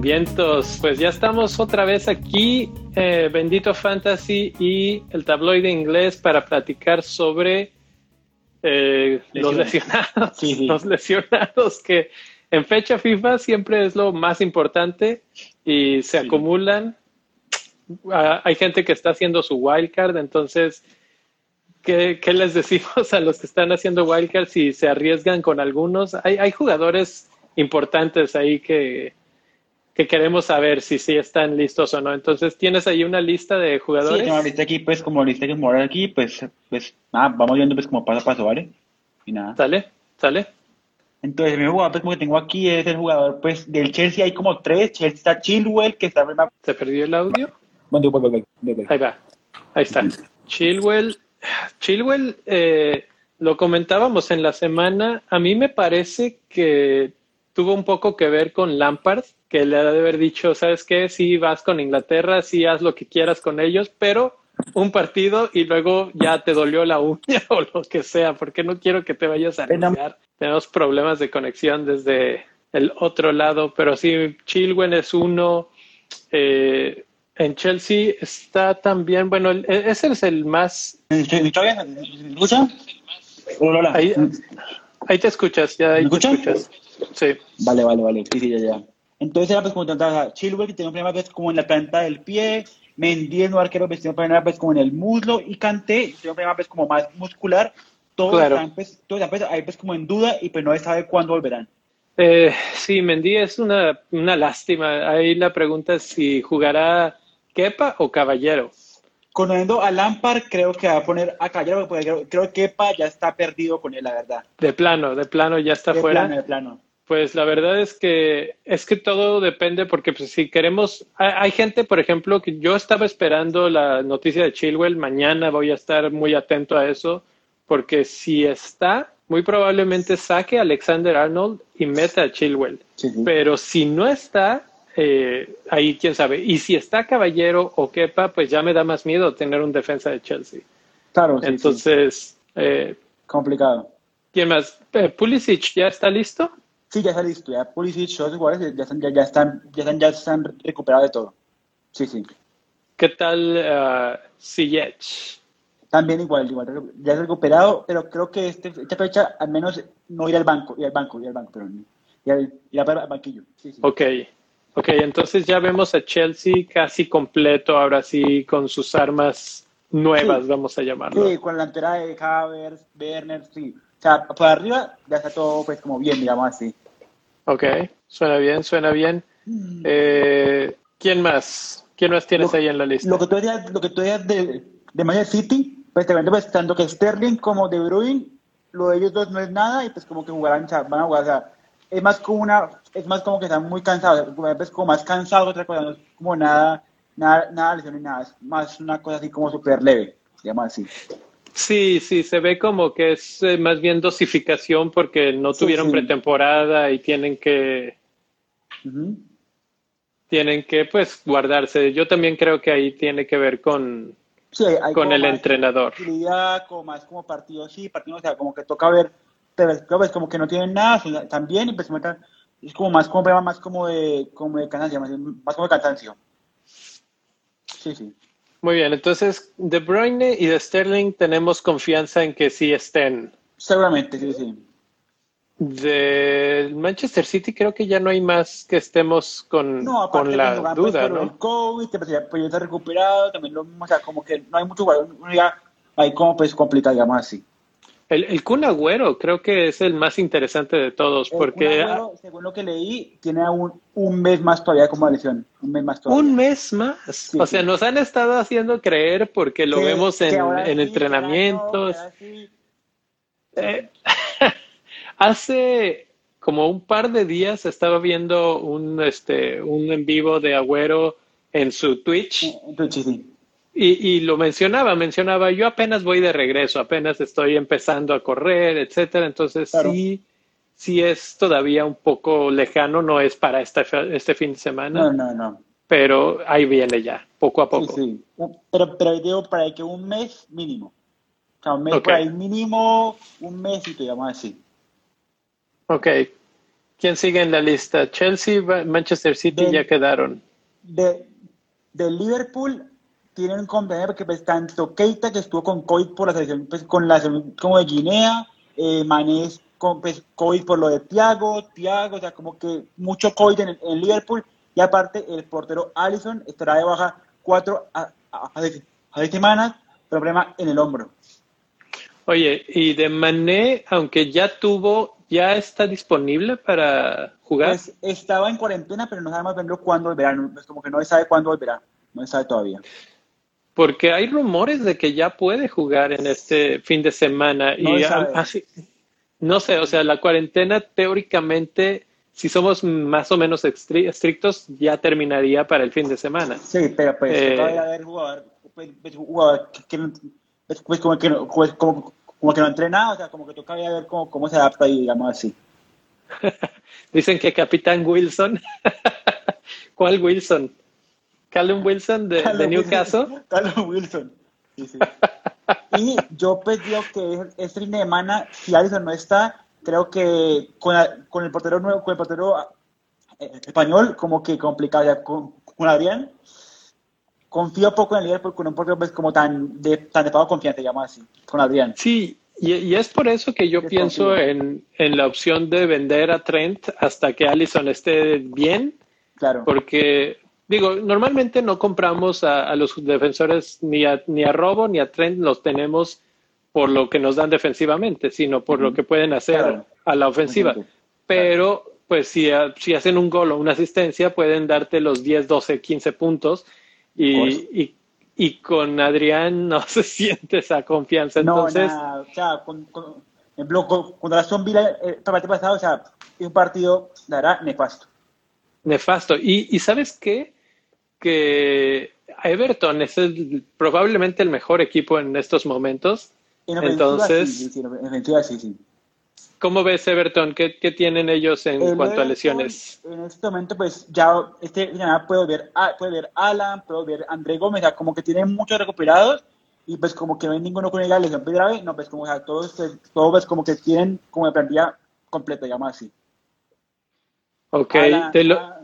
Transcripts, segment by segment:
Vientos, pues ya estamos otra vez aquí, eh, Bendito Fantasy y el tabloide inglés para platicar sobre eh, los lesionados, los lesionados que en fecha FIFA siempre es lo más importante y se acumulan. Hay gente que está haciendo su wildcard, entonces, ¿qué, ¿qué, les decimos a los que están haciendo wildcard si se arriesgan con algunos? Hay, hay jugadores importantes ahí que, que queremos saber si sí están listos o no. Entonces, ¿tienes ahí una lista de jugadores? Sí, tengo una lista aquí, pues, como lista que morar aquí, pues, pues, nada, vamos viendo, pues, como paso a paso, ¿vale? Y nada. ¿Sale? ¿Sale? Entonces, mi jugador, pues, como que tengo aquí, es el jugador, pues, del Chelsea hay como tres. Chelsea está Chilwell, que está... ¿Se perdió el audio? Bueno, bueno, bueno. Ahí va. Ahí está. Chilwell. Chilwell, eh, lo comentábamos en la semana. A mí me parece que tuvo un poco que ver con Lampard que le ha de haber dicho, ¿sabes qué? Sí, vas con Inglaterra, sí, haz lo que quieras con ellos, pero un partido y luego ya te dolió la uña o lo que sea, porque no quiero que te vayas a arriesgar. Tenemos problemas de conexión desde el otro lado, pero sí, Chilwell es uno. Eh, en Chelsea está también, bueno, ese es el más... ¿Escucha? Ahí, ahí te escuchas, ya ahí te escuchas. Sí. Vale, vale, vale. Sí, sí, ya, ya. Entonces era pues como trataba Chilwell que tenía un problema pues como en la planta del pie, Mendy en un arquero pues tenía un problema pues como en el muslo y Kanté tenía un problema pues como más muscular. Todos claro. están pues, todos están pues, ahí pues como en duda y pues no se sabe cuándo volverán. Eh, sí, Mendy es una, una lástima. Ahí la pregunta es si jugará Kepa o Caballero. Conociendo a Lampard, creo que va a poner a Caballero, porque creo, creo que Kepa ya está perdido con él, la verdad. De plano, de plano ya está de fuera. Plano, de plano. Pues la verdad es que es que todo depende porque pues, si queremos, hay, hay, gente, por ejemplo, que yo estaba esperando la noticia de Chilwell, mañana voy a estar muy atento a eso, porque si está, muy probablemente saque a Alexander Arnold y meta a Chilwell. Sí, sí. Pero si no está, eh, ahí quién sabe. Y si está Caballero o Kepa, pues ya me da más miedo tener un defensa de Chelsea. Claro, sí, Entonces, eh, complicado. ¿Quién más? Eh, ¿Pulisic ya está listo? Sí, ya está listo. Ya Pulisic, los jugadores ya están, ya, ya, están, ya, están, ya están recuperados de todo. Sí, sí. ¿Qué tal uh, Ziyech? También igual, igual, ya es recuperado, pero creo que este, esta fecha al menos no ir al banco, ir al banco, ir al banco, pero ir, ir al banquillo. Sí, sí. Ok, ok, entonces ya vemos a Chelsea casi completo, ahora sí, con sus armas nuevas, Sí. vamos a llamarlo. Sí, con la entrada de Havertz, Werner, sí. O sea, por arriba ya está todo pues como bien, digamos así. Ok, suena bien, suena bien. Eh, ¿Quién más? ¿Quién más tienes Lo- ahí en la lista? Lo que tú decías, lo que tú decías de, de Manchester City, pues pues tanto que Sterling como De Bruyne, lo de ellos dos no es nada y pues como que jugarán, van a jugar, o sea, es más como una, es más como que están muy cansados, pues como más cansados otra cosa, no es como nada, nada, nada lesión ni nada, es más una cosa así como súper leve, digamos así. Sí, sí, se ve como que es eh, más bien dosificación porque no tuvieron sí. pretemporada y tienen que, tienen que pues guardarse. Yo también creo que ahí tiene que ver con, Sí, hay, hay con el entrenador. como más como partido sí, partido, o sea, como que toca ver, pero pues, como que no tienen nada, también, y pues es como más como problema más como de, como de cansancio, más, más como de cansancio. Sí, sí. Muy bien, entonces De Bruyne y de Sterling tenemos confianza en que sí estén. Seguramente, sí, sí. De Manchester City creo que ya no hay más que estemos con, No, con la pues, duda, por el ¿no? COVID, que pues ya, pues ya está recuperado, también lo mismo, o sea, como que no hay mucho jugador, ahí como pues complicado, digamos así. El, el Kun Agüero creo que es el más interesante de todos El porque Kun Agüero, según lo que leí, tiene un, un mes más todavía como lesión, un mes más todavía. Un mes más. o sea, nos han estado haciendo creer porque lo vemos en, en sí, entrenamientos. ahora no, ahora. Eh, hace como un par de días estaba viendo un, este, un en vivo de Agüero en su Twitch Entonces, sí. Y, y lo mencionaba, mencionaba, yo apenas voy de regreso, apenas estoy empezando a correr, etcétera. Entonces Claro. sí, sí es todavía un poco lejano, no es para este, este fin de semana. No, no, no. pero ahí viene ya, poco a poco. Sí, sí. Pero, pero digo para que un mes mínimo. O sea, un mes por ahí mínimo, un mes y te llamas así. Ok. ¿Quién sigue en la lista? Chelsea, Manchester City ya quedaron. De, de Liverpool tienen un compañero porque pues, tanto Keita que estuvo con COVID por la selección, pues, con la selección como de Guinea, eh, Mané con pues, COVID por lo de Thiago, Thiago, o sea, como que mucho COVID en, Liverpool. Y aparte, el portero Allison estará de baja cuatro a, a, a, semanas, problema en el hombro. Oye, y de Mané, aunque ya tuvo, ¿ya está disponible para jugar? Pues estaba en cuarentena, pero no sabemos cuándo volverá. Es como que no se sabe cuándo volverá. No se sabe todavía. Porque hay rumores de que ya puede jugar en este fin de semana. y así, no sé, o sea, la cuarentena teóricamente, si somos más o menos estrictos, ya terminaría para el fin de semana. Sí, pero pues eh, todavía haber jugador, pues, pues, jugador que, pues, pues, como que no, pues, como, como que no entrena, o sea, como que toca ver cómo, cómo se adapta y digamos así. Dicen que Capitán Wilson. ¿Cuál Wilson? Callum Wilson de, de Newcastle. Callum Wilson. Sí, sí. Y yo pues digo que este fin de semana, si Alisson no está, creo que con, con el portero nuevo, con el portero eh, español, como que complicado. Ya con, con, Adrián, confío poco en el Liverpool con un portero pues, como tan de, tan de pago confianza, digamos así, con Adrián. Sí, y, y, es por eso que yo pienso en, en, la opción de vender a Trent hasta que Allison esté bien. Claro. Porque Digo, normalmente no compramos a, los defensores ni a, ni a Robo ni a Trent, los tenemos por lo que nos dan defensivamente, sino por lo que pueden hacer a la ofensiva. Pero, pues, si, si hacen un gol o una asistencia, pueden darte los 10, 12, 15 puntos y, y, con Adrián no se siente esa confianza. Entonces, no, o sea, con, con, en bloco, contra la Villa, el partido pasado, o sea, un partido, dará nefasto. Nefasto. Y, y ¿sabes qué? Que Everton es probablemente el mejor equipo en estos momentos. Entonces, ¿Cómo ves Everton? ¿Qué, tienen ellos en cuanto a lesiones? En este momento, pues ya este ya puedo ver, puede ver Alan, puedo ver André Gómez, como que tienen muchos recuperados y pues como que no hay ninguno con la lesión grave, no, pues como o sea, todos, todos pues, como que tienen como de plantilla completa, digamos así. Ok, te lo,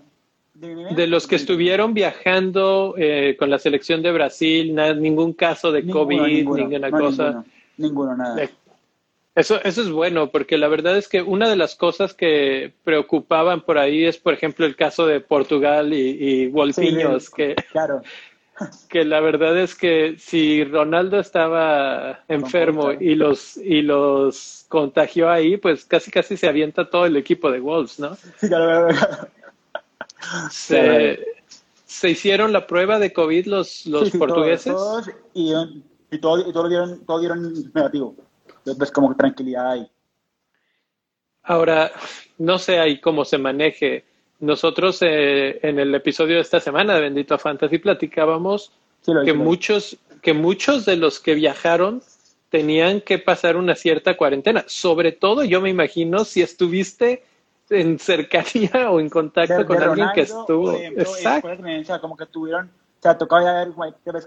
de los que estuvieron viajando eh, con la selección de Brasil, ningún caso de COVID, ninguna cosa. Ninguno, nada. Eso, eso es bueno, porque la verdad es que una de las cosas que preocupaban por ahí es, por ejemplo, el caso de Portugal y, y Wolfiños, que, claro. que la verdad es que si Ronaldo estaba enfermo y los, y los contagió ahí, pues casi casi se avienta todo el equipo de Wolves, ¿no? Sí, claro. Se, se, hicieron la prueba de COVID los, los portugueses. y, y, todos, y dieron, todo dieron negativo. Entonces, como tranquilidad ahí. Ahora, no sé ahí cómo se maneje. Nosotros eh, en el episodio de esta semana de Bendito Fantasy platicábamos que, muchos, que muchos de los que viajaron tenían que pasar una cierta cuarentena. Sobre todo, yo me imagino, si estuviste en cercanía o en contacto con alguien que estuvo. Exacto. o sea, como que tuvieron, o sea, tocaba ver,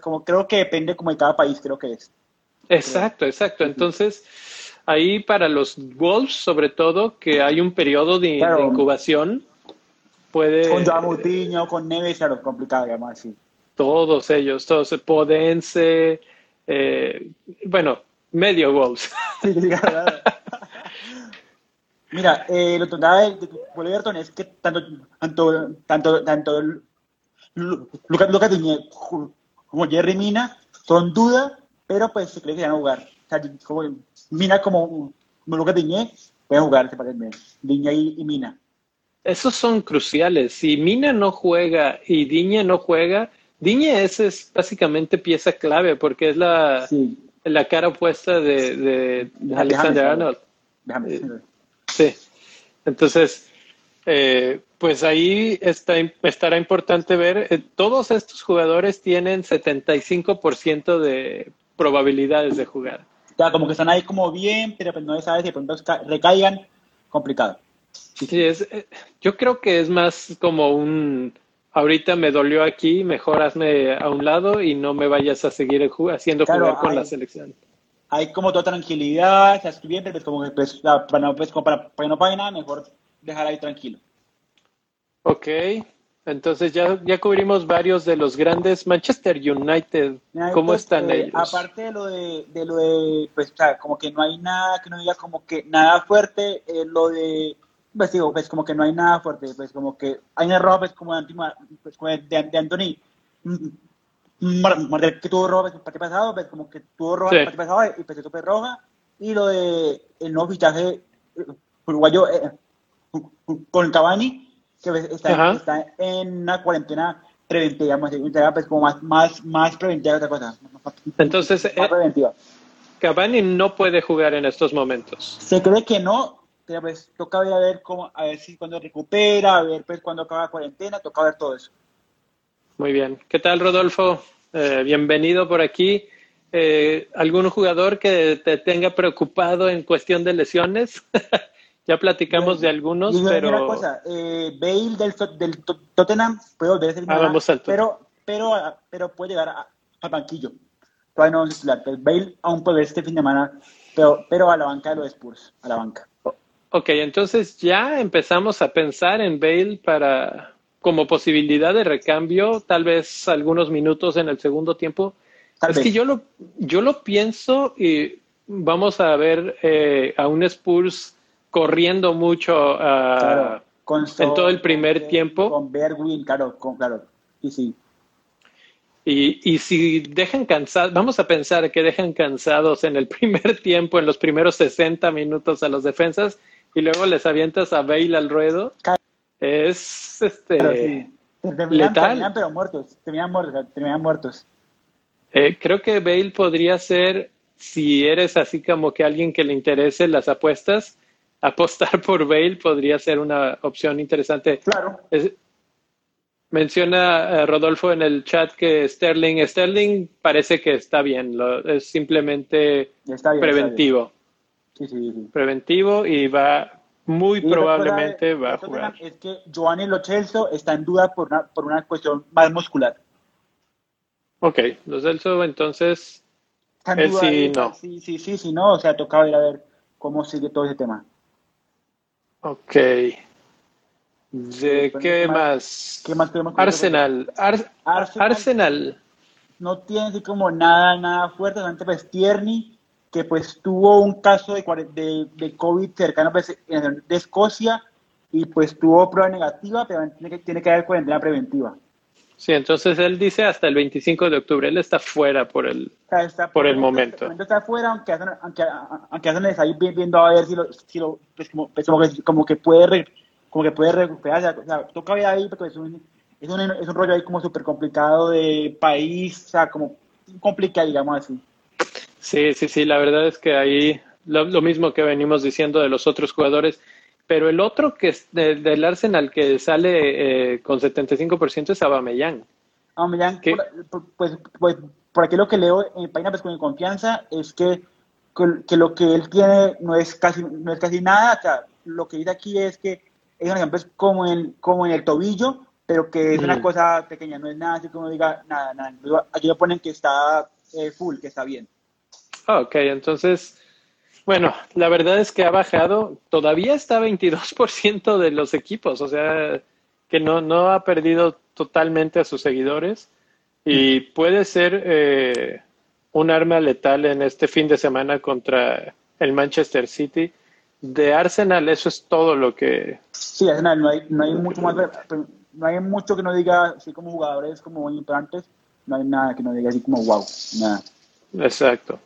como creo que depende como de cada país, creo que es. Exacto, exacto. Entonces, ahí para los Wolves, sobre todo, que hay un periodo de, incubación, puede... Con Jamutiño, con Neves, claro, complicado, además, así. Todos ellos, todos, Podense, eh, bueno, medio Wolves. Sí, claro. Mira, eh, lo que de, de Everton es que tanto, tanto, tanto, tanto Lucas, Lucas como Jerry Mina son dudas, pero pues se cree que van a jugar. O sea, como, Mina como, Lucas Diñé pueden jugar, se parece Diñé y, Mina. Esos son cruciales. Si Mina no juega y Diñe no juega, Diñe es, es básicamente pieza clave porque es la, la cara opuesta de, de, Alexander Arnold. Déjame decirlo. Sí. Entonces, eh, pues ahí está, estará importante ver, eh, todos estos jugadores tienen 75% de probabilidades de jugar. Ya, como que están ahí como bien, pero pues no sabes si de pronto recaigan, complicado. Sí, es, eh, yo creo que es más como un ahorita me dolió aquí, mejor hazme a un lado y no me vayas a seguir haciendo jugar con la selección. Hay como toda tranquilidad, bien, pero pues como que pues, para, no, pues, para, para no pague nada, mejor dejar ahí tranquilo. Ok, entonces ya, ya cubrimos varios de los grandes. Manchester United, ¿cómo están eh, ellos? Aparte de lo de, de lo de, pues, o sea, como que no hay nada, que no diga como que nada fuerte, eh, lo de pues digo, pues como que no hay nada fuerte, pues como que hay un error, pues como de, pues, de, de Anthony, que tuvo roja el partido pasado, pues como que tuvo roja el partido pasado y pues super roja, y lo de el nuevo fichaje eh, uruguayo eh, con Cavani, que pues, está, está, en una cuarentena preventiva, pues como más, más, más preventiva que otra cosa. Entonces, más eh, preventiva. Cavani no puede jugar en estos momentos. Se cree que no, pues toca ver a ver cómo, a ver si cuando recupera, a ver pues cuando acaba la cuarentena, toca ver todo eso. Muy bien. ¿Qué tal, Rodolfo? Eh, bienvenido por aquí. Eh, ¿Algún jugador que te tenga preocupado en cuestión de lesiones? ya platicamos de algunos, pero... Una cosa, eh, Bale del, del Tottenham puede volver a ser ah, pero, pero, pero puede llegar al banquillo. Todavía no es titular. Bale aún puede este fin de semana, pero, pero a la banca de los Spurs, a la banca. Ok, entonces ya empezamos a pensar en Bale para como posibilidad de recambio, tal vez algunos minutos en el segundo tiempo. es que yo lo, yo lo pienso y vamos a ver eh, a un Spurs corriendo mucho uh, en todo el primer tiempo. Con Berwin, claro, con, claro, y sí. Y, y si dejan cansados, vamos a pensar que dejan cansados en el primer tiempo, en los primeros 60 minutos a los defensas, y luego les avientas a Bale al ruedo, es este letal. pero muertos, terminan muertos, terminan muertos. Eh, creo que Bale podría ser, si eres así como que alguien que le interese las apuestas, apostar por Bale podría ser una opción interesante. Claro. menciona eh, Rodolfo en el chat que Sterling, Sterling parece que está bien, es simplemente preventivo preventivo y va muy probablemente va a jugar. Es que Giovanni Lo Celso está en duda por una, por una cuestión más muscular. Ok, Lo Celso entonces sí, no. Sí, sí, sí, sí, no, o sea, toca ver a ver cómo sigue todo ese tema. Ok. ¿De qué más? ¿Qué más Arsenal. Arsenal. No tiene así como nada, nada fuerte, solamente pues Tierney que pues tuvo un caso de, de, de COVID cercano pues, de Escocia y pues tuvo prueba negativa, pero tiene que, tiene que haber cuarentena preventiva. Sí, entonces él dice hasta el 25 de octubre, él está fuera por el, por el momento. Está fuera, aunque hacen, aunque, aunque hacen ahí viendo a ver si lo, si lo pues como, pues como, que, como, que, puede como que puede recuperarse, o sea, toca ver ahí porque es un, es un, es un rollo ahí como súper complicado de país, o sea, como complicado, digamos así. Sí, sí, sí, la verdad es que ahí lo, mismo que venimos diciendo de los otros jugadores, pero el otro que es del Arsenal que sale eh, con 75% es Aubameyang. Aubameyang, pues, pues, por aquí lo que leo en página pues con confianza es que, que lo que él tiene no es casi, no es casi nada, o sea, lo que dice aquí es que es un ejemplo es como en, como en el tobillo, pero que es una cosa pequeña, no es nada así como diga nada, nada. Aquí lo ponen que está eh, full, que está bien. Ah, ok, entonces, bueno, la verdad es que ha bajado, todavía está 22% de los equipos, o sea, que no, no ha perdido totalmente a sus seguidores y puede ser eh, un arma letal en este fin de semana contra el Manchester City. De Arsenal, eso es todo lo que... Sí, Arsenal, no hay, no hay mucho más, no hay mucho que no diga así como jugadores como importantes, no hay nada que no diga así como wow, nada. Exacto.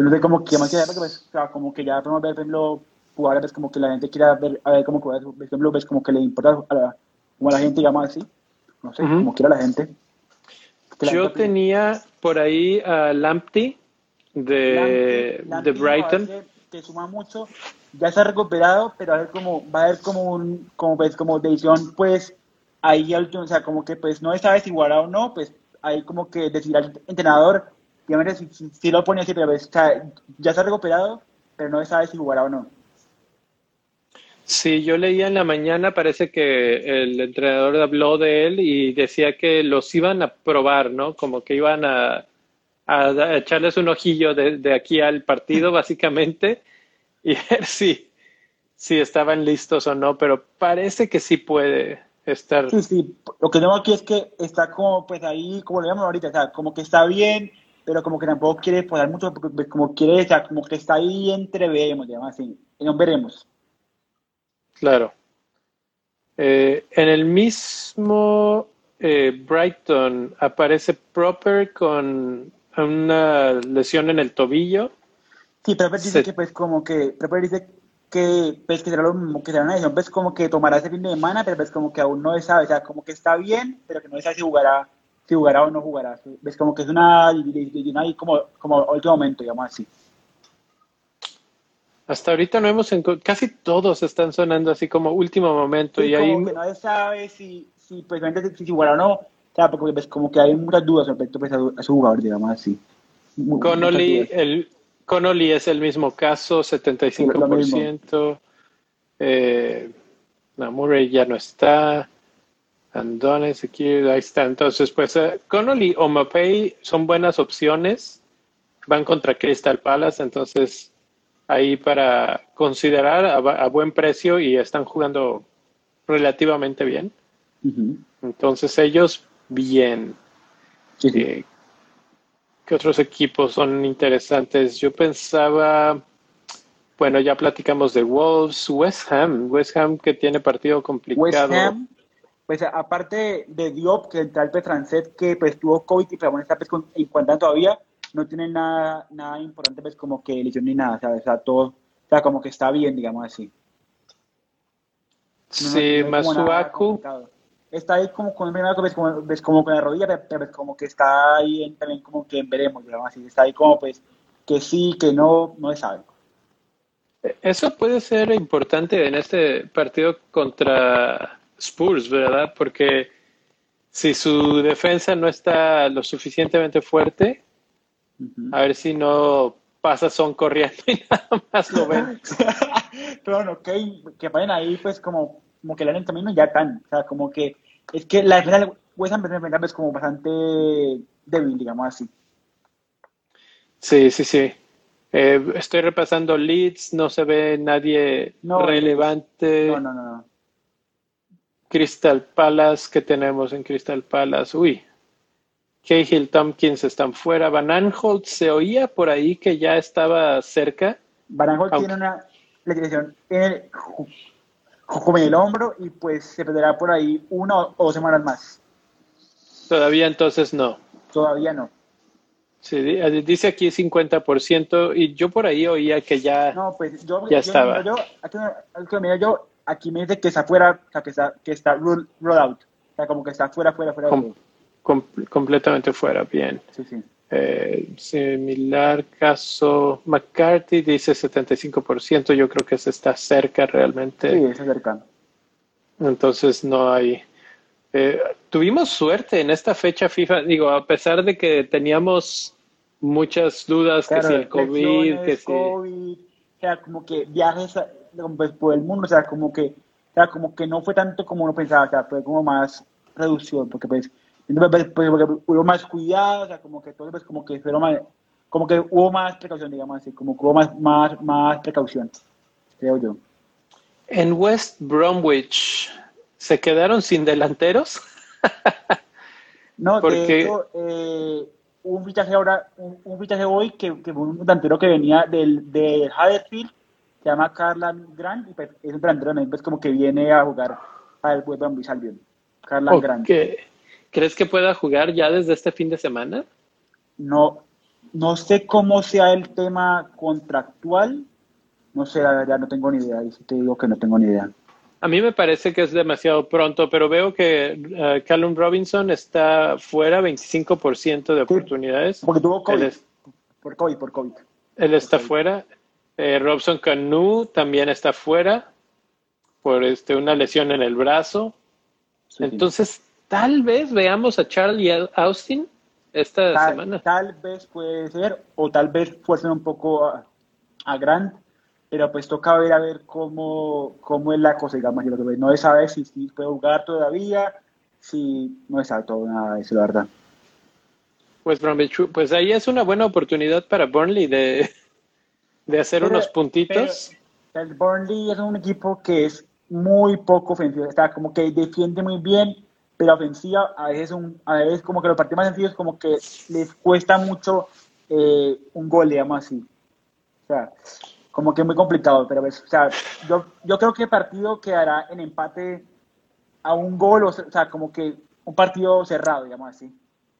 Pero no sé cómo que más que pues, como que ya podemos ver, por ejemplo, jugadores pues, como que la gente quiera ver, a ver cómo por ejemplo, ves como que le importa a la, como a la gente, digamos así, no sé, como quiera la gente. Yo tenía por ahí a Lamptey de, de Brighton. Que suma mucho, ya se ha recuperado, pero a ver cómo, va a haber como un, como pues, como decisión, pues, ahí al o sea, como que pues no sabes si jugará o no, pues ahí como que decidir al entrenador si, si, lo pone así, pero ya se ha recuperado, pero no sabe si jugará o no. Sí, yo leía en la mañana, parece que el entrenador habló de él y decía que los iban a probar, ¿no? Como que iban a, a, echarles un ojillo de, de, aquí al partido, básicamente, y ver si, si estaban listos o no, pero parece que sí puede estar. Sí, sí, lo que tengo aquí es que está como, pues ahí, como lo llamamos ahorita, o sea, como que está bien, pero como que tampoco quiere poder mucho, porque pues, como quiere, o sea, como que está ahí entre veremos, digamos así, y no veremos. Claro. Eh, en el mismo eh, Brighton aparece Proper con una lesión en el tobillo. Sí, Proper dice que pues como que Proper dice que pues que será lo que será una lesión, pues como que tomará ese fin de semana, pero pues como que aún no sabe, o sea, como que está bien, pero que no sabe si jugará, si jugará o no jugará. Ves como que es una, una como, como último momento, digamos así. Hasta ahorita no hemos encontrado, casi todos están sonando así como último momento. Sí, y como ahí... que no sabe si, si, pues, si, si jugará o no, o sea, porque ves como que hay muchas dudas respecto pues, a, a su jugador, digamos así. Connolly, el, Connolly es el mismo caso, 75%. Eh, no, Murray ya no está. Andones aquí, ahí está. Entonces, pues uh, Connolly o Mapei son buenas opciones. Van contra Crystal Palace, entonces ahí para considerar a, a buen precio y están jugando relativamente bien. Uh -huh. Entonces ellos bien. Sí, sí. Eh, ¿Qué otros equipos son interesantes? Yo pensaba, bueno, ya platicamos de Wolves, West Ham, West Ham que tiene partido complicado. West Ham, pues aparte de Diop, que entra el Petranset, que pues tuvo COVID y pero bueno, está pues con, en cuenta todavía, no tiene nada, nada importante pues como que lesión ni nada, ¿sabes? O sea, todo, o sea, como que está bien, digamos así. Sí, no, Masuaku está ahí como con ves como, ves como con la rodilla, pero ves como que está ahí en, también como que veremos, digamos así, está ahí como pues que sí, que no, no se sabe. Eso puede ser importante en este partido contra Spurs, ¿verdad? Porque si su defensa no está lo suficientemente fuerte, uh -huh. a ver si no pasa son corriendo y nada más lo ven. bueno, que, que vayan ahí pues como como que le dan el camino ya tan, o sea, como que es que la defensa de West Ham es como bastante débil, digamos así. Sí, sí, sí. Eh, estoy repasando leads, no se ve nadie no, relevante. No, no, no. Crystal Palace, ¿qué tenemos en Crystal Palace? Uy, Cahill Tompkins están fuera. Van Aanholt se oía por ahí que ya estaba cerca. Van Aanholt tiene una lesión en el hombro y pues se perderá por ahí una o dos semanas más. Todavía entonces no. Todavía no. Sí, dice aquí 50% y yo por ahí oía que ya, no, pues yo, ya yo, estaba. Yo, aquí, mira, yo, aquí me dice que está fuera, o sea, que está, que está roll out. O sea, como que está fuera, fuera, fuera. Com com completamente fuera, bien. Sí, sí. Eh, similar caso McCarthy dice 75%, yo creo que se está cerca realmente. Sí, está cercano. Entonces no hay... Eh, tuvimos suerte en esta fecha FIFA, digo, a pesar de que teníamos muchas dudas claro, que si el COVID, que si... COVID, o sea, como que viajes pues, por el mundo, o sea, como que, o sea, como que no fue tanto como uno pensaba, o sea, fue como más reducción, porque pues entonces, pues, porque hubo más cuidado, o sea, como que todo, pues, como que fueron más, como que hubo más precaución, digamos así, como que hubo más, más, más precaución, creo yo. En West Bromwich, ¿se quedaron sin delanteros? no, Porque... de hecho, eh, un fichaje ahora, un, un fichaje hoy que, que, fue un delantero que venía del, del Huddersfield, se llama Carlan Grant, y pues, es un delantero pues, como que viene a jugar al West Bromwich Albion. Carlan okay. Grant. ¿Crees que pueda jugar ya desde este fin de semana? No, no sé cómo sea el tema contractual. No sé, la verdad, no tengo ni idea. Y si te digo que no tengo ni idea. A mí me parece que es demasiado pronto, pero veo que uh, Callum Robinson está fuera 25% de oportunidades. Sí, porque tuvo COVID. Es, por COVID, por COVID. Él está COVID. fuera. Eh, Robson Canu también está fuera por este, una lesión en el brazo. Sí, Entonces, tal vez veamos a Charlie Austin esta tal, semana. Tal vez puede ser, o tal vez fuercen un poco a, a Grant, pero pues toca ver a ver cómo, cómo es la cosa, digamos, no se sabe si, si puede jugar todavía, si no se sabe todo nada de eso, la verdad. Pues, pues ahí es una buena oportunidad para Burnley de, de hacer unos puntitos. el Burnley es un equipo que es muy poco ofensivo, está como que defiende muy bien, pero ofensiva a veces, un, a veces como que los partidos más sencillos como que les cuesta mucho eh, un gol, digamos así. O sea, como que es muy complicado, pero pues, o sea, yo, yo creo que el partido quedará en empate a un gol, o sea, como que un partido cerrado, digamos así.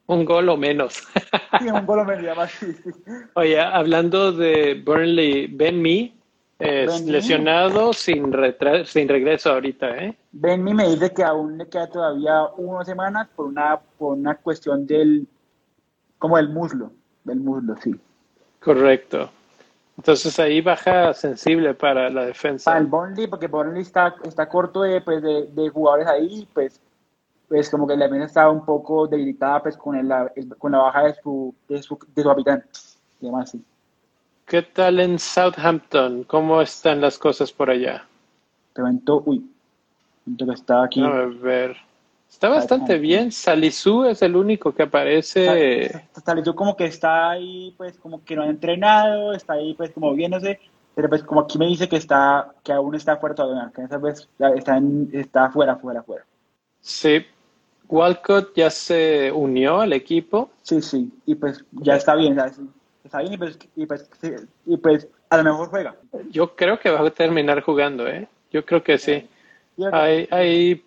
Un gol o menos. sí, un gol o menos, así. Oye, hablando de Burnley, Ben Mee, lesionado sin, sin regreso ahorita, ¿eh? Ben Mee me dice que aún le queda todavía una semana por una, por una cuestión del, como del muslo, del muslo, sí. Correcto. Entonces ahí baja sensible para la defensa. Para el Burnley, porque Burnley está, está corto de, pues, de, jugadores ahí, pues, pues como que la defensa está un poco debilitada pues con, el, con la baja de su, de su, de su habitante. Así. ¿Qué tal en Southampton? ¿Cómo están las cosas por allá? Te uy, que está aquí. A ver. Está bastante bien. Salisu es el único que aparece. Salisu como que está ahí, pues como que no ha entrenado, está ahí pues como viéndose, pero pues como aquí me dice que está, que aún está fuera todavía, que esa vez está, en, está fuera, fuera, fuera. Sí. Walcott ya se unió al equipo. Sí, sí, y pues ya está bien, está bien y pues, y pues, y pues a lo mejor juega. Yo creo que va a terminar jugando, ¿eh? Yo creo que sí. Hay, hay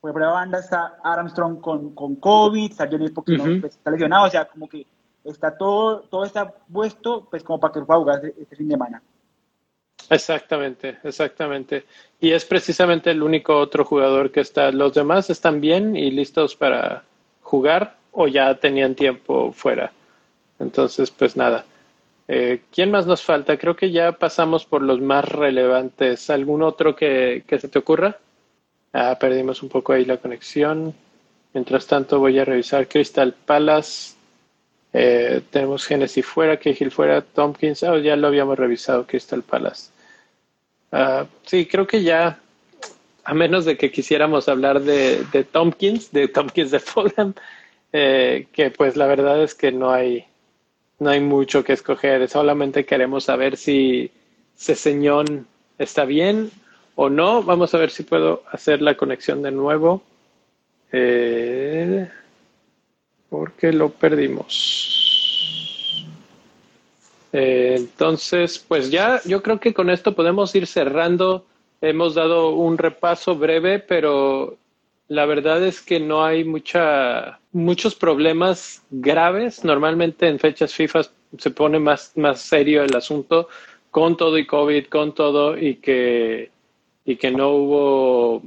por la banda está Armstrong con, con COVID, está Johnny porque pues, está lesionado, o sea, como que está todo, todo está puesto, pues como para que pueda jugar este, fin de semana. Exactamente, exactamente. Y es precisamente el único otro jugador que está. Los demás están bien y listos para jugar o ya tenían tiempo fuera. Entonces, pues nada. Eh, ¿Quién más nos falta? Creo que ya pasamos por los más relevantes. ¿Algún otro que, que se te ocurra? Ah, perdimos un poco ahí la conexión. Mientras tanto voy a revisar Crystal Palace. Eh, tenemos Genesis fuera, Cahill fuera, Tompkins. Oh, ya lo habíamos revisado, Crystal Palace. Ah, sí, creo que ya, a menos de que quisiéramos hablar de, de Tompkins, de Tompkins de Fulham, eh, que pues la verdad es que no hay, no hay mucho que escoger. Solamente queremos saber si Ceseñón está bien o no. Vamos a ver si puedo hacer la conexión de nuevo. Eh, porque lo perdimos. Eh, entonces, pues ya yo creo que con esto podemos ir cerrando. Hemos dado un repaso breve, pero la verdad es que no hay mucha, muchos problemas graves. Normalmente en fechas FIFA se pone más, más serio el asunto con todo y COVID, con todo y que y que no hubo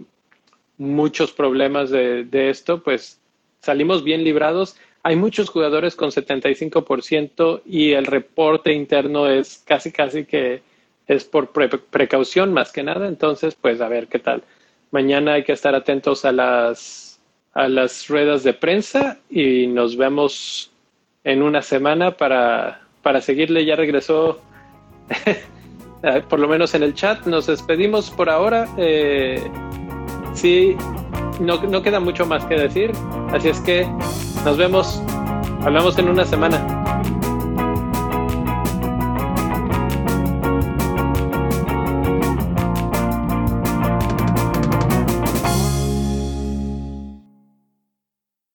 muchos problemas de, esto, pues salimos bien librados. Hay muchos jugadores con 75% y el reporte interno es casi, casi que es por precaución más que nada. Entonces, pues a ver qué tal. Mañana hay que estar atentos a las, a las ruedas de prensa y nos vemos en una semana para, para seguirle. Ya regresó Eh, por lo menos en el chat. Nos despedimos por ahora. Eh, sí, no, no queda mucho más que decir. Así es que nos vemos. Hablamos en una semana.